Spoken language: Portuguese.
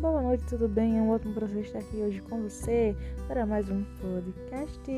Boa noite, tudo bem? É um ótimo prazer estar aqui hoje com você para mais um podcast.